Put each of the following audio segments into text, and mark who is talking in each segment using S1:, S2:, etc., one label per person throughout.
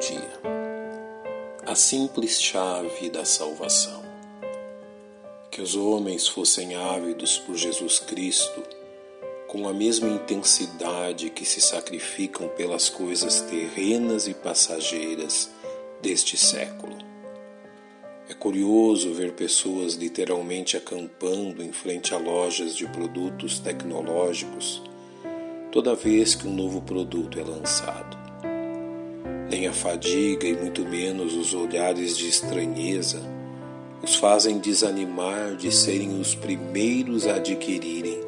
S1: dia. A simples chave da salvação. Que os homens fossem ávidos por Jesus Cristo com a mesma intensidade que se sacrificam pelas coisas terrenas e passageiras deste século. É curioso ver pessoas literalmente acampando em frente a lojas de produtos tecnológicos toda vez que um novo produto é lançado nem a fadiga e muito menos os olhares de estranheza. Os fazem desanimar de serem os primeiros a adquirirem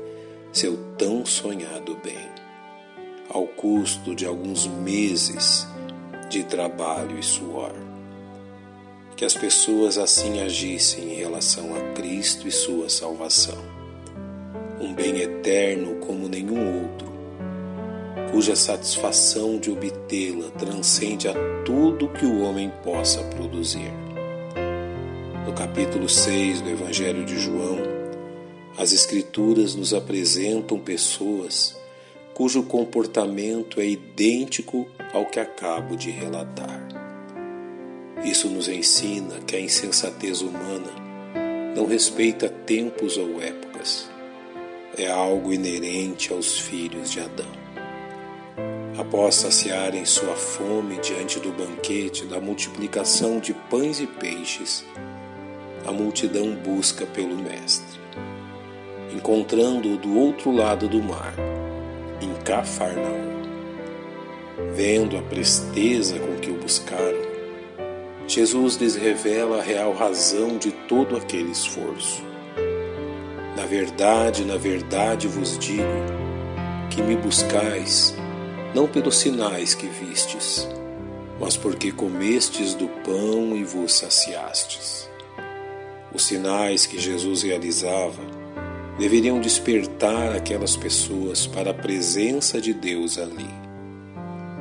S1: seu tão sonhado bem, ao custo de alguns meses de trabalho e suor. Que as pessoas assim agissem em relação a Cristo e sua salvação, um bem eterno como nenhum outro cuja satisfação de obtê-la transcende a tudo que o homem possa produzir. No capítulo 6 do Evangelho de João, as Escrituras nos apresentam pessoas cujo comportamento é idêntico ao que acabo de relatar. Isso nos ensina que a insensatez humana não respeita tempos ou épocas. É algo inerente aos filhos de Adão. Após saciarem sua fome diante do banquete da multiplicação de pães e peixes, a multidão busca pelo Mestre. Encontrando-o do outro lado do mar, em Cafarnaum. Vendo a presteza com que o buscaram, Jesus lhes revela a real razão de todo aquele esforço. Na verdade, na verdade vos digo que me buscais não pelos sinais que vistes, mas porque comestes do pão e vos saciastes. Os sinais que Jesus realizava deveriam despertar aquelas pessoas para a presença de Deus ali.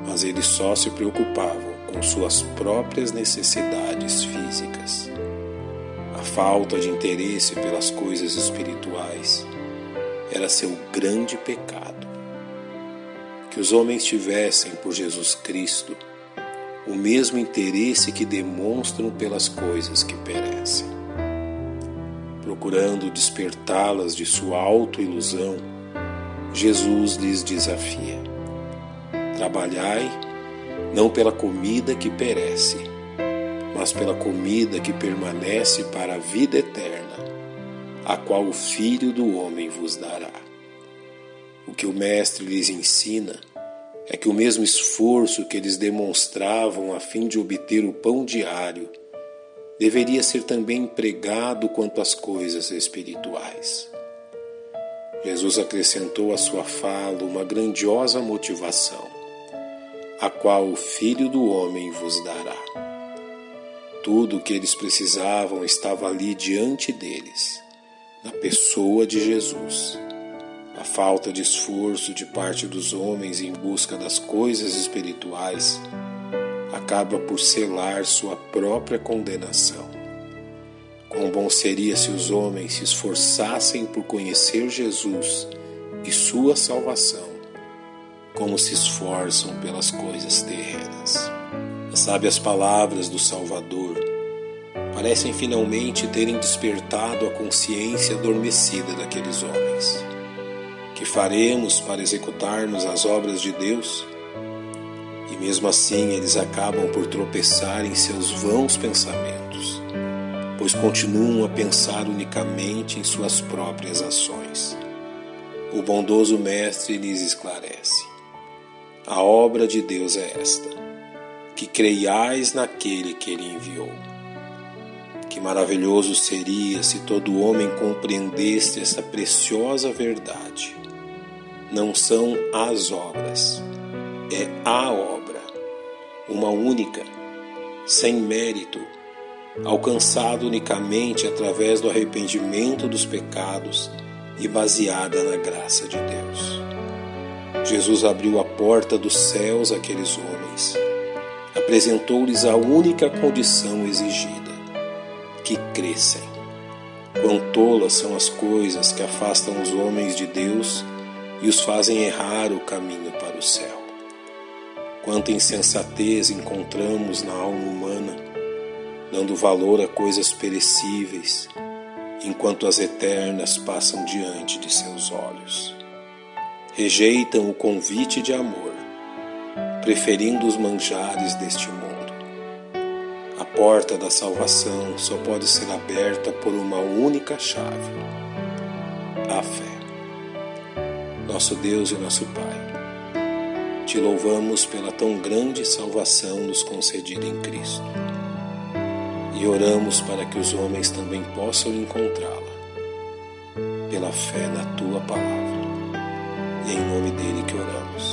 S1: Mas eles só se preocupavam com suas próprias necessidades físicas. A falta de interesse pelas coisas espirituais era seu grande pecado que os homens tivessem por Jesus Cristo o mesmo interesse que demonstram pelas coisas que perecem. Procurando despertá-las de sua autoilusão, Jesus lhes desafia: Trabalhai não pela comida que perece, mas pela comida que permanece para a vida eterna, a qual o Filho do Homem vos dará. O que o Mestre lhes ensina é que o mesmo esforço que eles demonstravam a fim de obter o pão diário deveria ser também empregado quanto às coisas espirituais. Jesus acrescentou à sua fala uma grandiosa motivação, a qual o Filho do Homem vos dará. Tudo o que eles precisavam estava ali diante deles, na pessoa de Jesus. A falta de esforço de parte dos homens em busca das coisas espirituais acaba por selar sua própria condenação. Quão bom seria se os homens se esforçassem por conhecer Jesus e sua salvação, como se esforçam pelas coisas terrenas. As sábias palavras do Salvador parecem finalmente terem despertado a consciência adormecida daqueles homens que faremos para executarmos as obras de Deus? E mesmo assim eles acabam por tropeçar em seus vãos pensamentos, pois continuam a pensar unicamente em suas próprias ações. O bondoso Mestre lhes esclarece: A obra de Deus é esta, que creiais naquele que ele enviou. Que maravilhoso seria se todo homem compreendesse esta preciosa verdade não são as obras, é a obra, uma única, sem mérito, alcançada unicamente através do arrependimento dos pecados e baseada na graça de Deus. Jesus abriu a porta dos céus àqueles homens, apresentou-lhes a única condição exigida: que crescem. Quão tolas são as coisas que afastam os homens de Deus e os fazem errar o caminho para o céu. Quanta insensatez encontramos na alma humana, dando valor a coisas perecíveis, enquanto as eternas passam diante de seus olhos. Rejeitam o convite de amor, preferindo os manjares deste mundo. A porta da salvação só pode ser aberta por uma única chave: a fé. Nosso Deus e nosso Pai, te louvamos pela tão grande salvação nos concedida em Cristo e oramos para que os homens também possam encontrá-la pela fé na tua palavra. E é em nome dele que oramos.